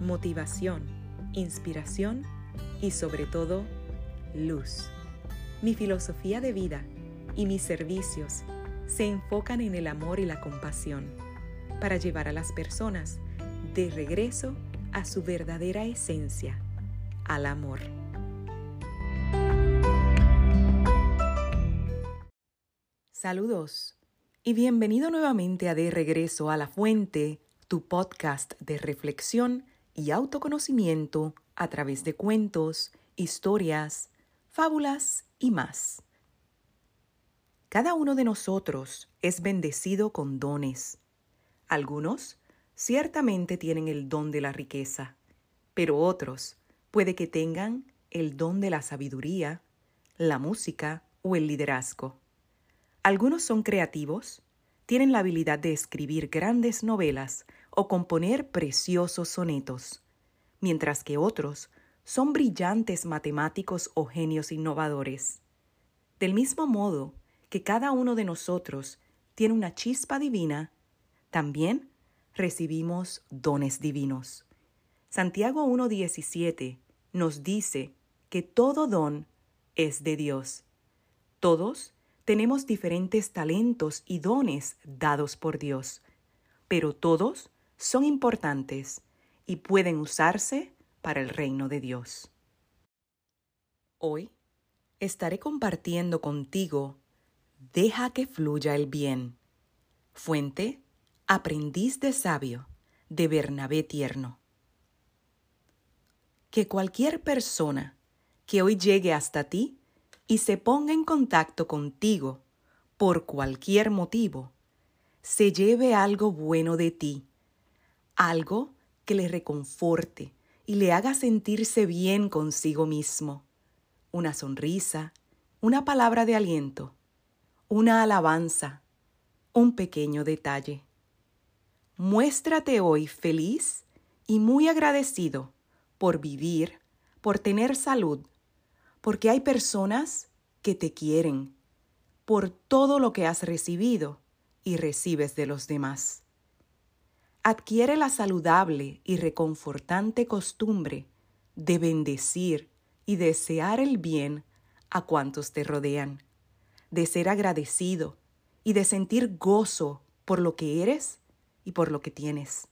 motivación, inspiración y sobre todo luz. Mi filosofía de vida y mis servicios se enfocan en el amor y la compasión para llevar a las personas de regreso a su verdadera esencia, al amor. Saludos y bienvenido nuevamente a De Regreso a la Fuente, tu podcast de reflexión y autoconocimiento a través de cuentos, historias, fábulas y más. Cada uno de nosotros es bendecido con dones. Algunos ciertamente tienen el don de la riqueza, pero otros puede que tengan el don de la sabiduría, la música o el liderazgo. Algunos son creativos, tienen la habilidad de escribir grandes novelas o componer preciosos sonetos, mientras que otros son brillantes matemáticos o genios innovadores. Del mismo modo que cada uno de nosotros tiene una chispa divina, también recibimos dones divinos. Santiago 1.17 nos dice que todo don es de Dios. Todos tenemos diferentes talentos y dones dados por Dios, pero todos son importantes y pueden usarse para el reino de Dios. Hoy estaré compartiendo contigo Deja que fluya el bien. Fuente Aprendiz de Sabio de Bernabé Tierno. Que cualquier persona que hoy llegue hasta ti y se ponga en contacto contigo por cualquier motivo, se lleve algo bueno de ti, algo que le reconforte y le haga sentirse bien consigo mismo. Una sonrisa, una palabra de aliento, una alabanza, un pequeño detalle. Muéstrate hoy feliz y muy agradecido por vivir, por tener salud, porque hay personas que te quieren, por todo lo que has recibido y recibes de los demás. Adquiere la saludable y reconfortante costumbre de bendecir y desear el bien a cuantos te rodean, de ser agradecido y de sentir gozo por lo que eres y por lo que tienes.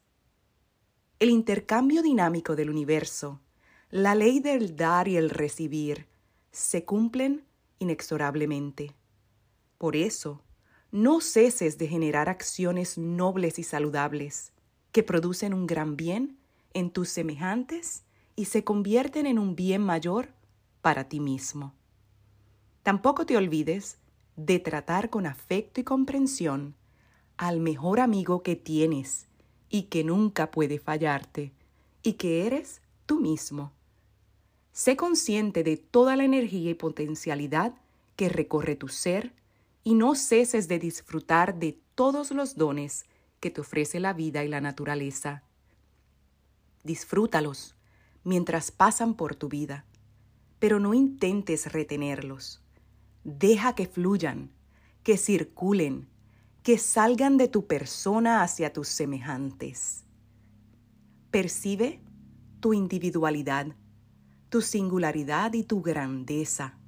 El intercambio dinámico del universo, la ley del dar y el recibir, se cumplen inexorablemente. Por eso, no ceses de generar acciones nobles y saludables que producen un gran bien en tus semejantes y se convierten en un bien mayor para ti mismo. Tampoco te olvides de tratar con afecto y comprensión al mejor amigo que tienes y que nunca puede fallarte, y que eres tú mismo. Sé consciente de toda la energía y potencialidad que recorre tu ser y no ceses de disfrutar de todos los dones que te ofrece la vida y la naturaleza. Disfrútalos mientras pasan por tu vida, pero no intentes retenerlos. Deja que fluyan, que circulen, que salgan de tu persona hacia tus semejantes. Percibe tu individualidad tu singularidad y tu grandeza.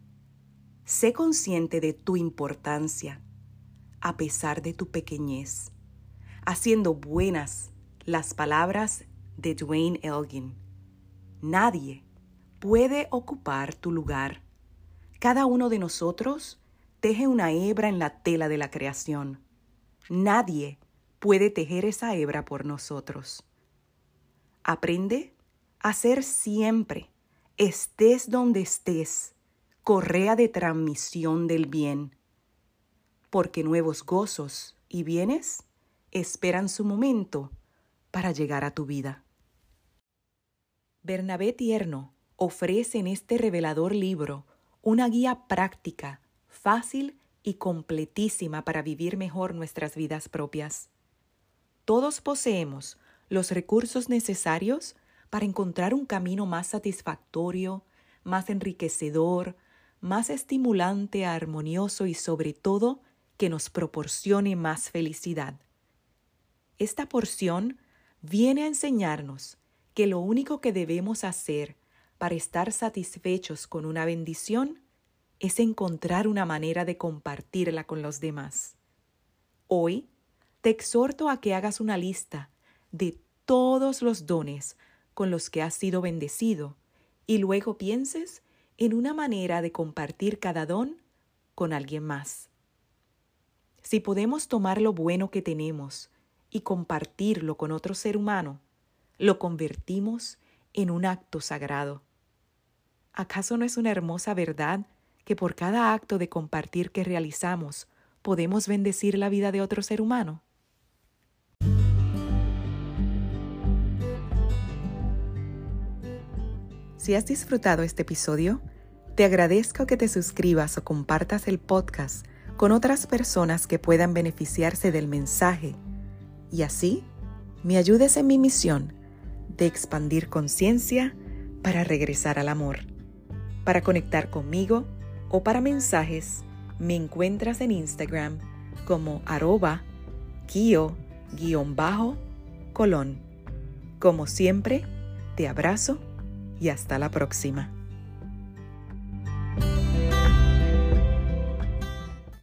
Sé consciente de tu importancia, a pesar de tu pequeñez, haciendo buenas las palabras de Dwayne Elgin. Nadie puede ocupar tu lugar. Cada uno de nosotros teje una hebra en la tela de la creación. Nadie puede tejer esa hebra por nosotros. Aprende a ser siempre estés donde estés, correa de transmisión del bien, porque nuevos gozos y bienes esperan su momento para llegar a tu vida. Bernabé Tierno ofrece en este revelador libro una guía práctica, fácil y completísima para vivir mejor nuestras vidas propias. Todos poseemos los recursos necesarios para encontrar un camino más satisfactorio, más enriquecedor, más estimulante, armonioso y sobre todo que nos proporcione más felicidad. Esta porción viene a enseñarnos que lo único que debemos hacer para estar satisfechos con una bendición es encontrar una manera de compartirla con los demás. Hoy te exhorto a que hagas una lista de todos los dones con los que has sido bendecido y luego pienses en una manera de compartir cada don con alguien más. Si podemos tomar lo bueno que tenemos y compartirlo con otro ser humano, lo convertimos en un acto sagrado. ¿Acaso no es una hermosa verdad que por cada acto de compartir que realizamos podemos bendecir la vida de otro ser humano? Si has disfrutado este episodio, te agradezco que te suscribas o compartas el podcast con otras personas que puedan beneficiarse del mensaje y así me ayudes en mi misión de expandir conciencia para regresar al amor. Para conectar conmigo o para mensajes, me encuentras en Instagram como arroba kio-colón. Como siempre, te abrazo y hasta la próxima.